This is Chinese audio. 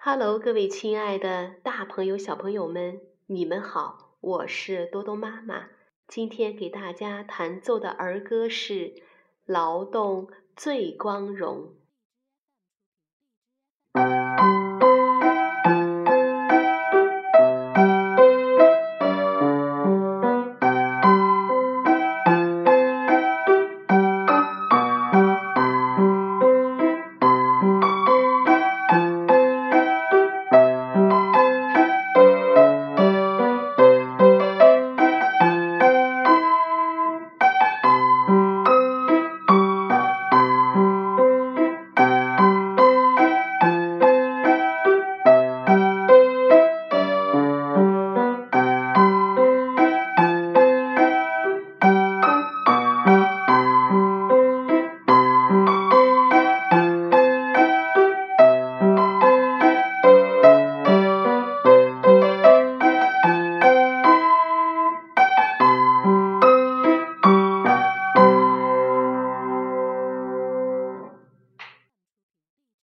哈喽各位亲爱的大朋友小朋友们你们好我是多多妈妈。今天给大家弹奏的儿歌是劳动最光荣。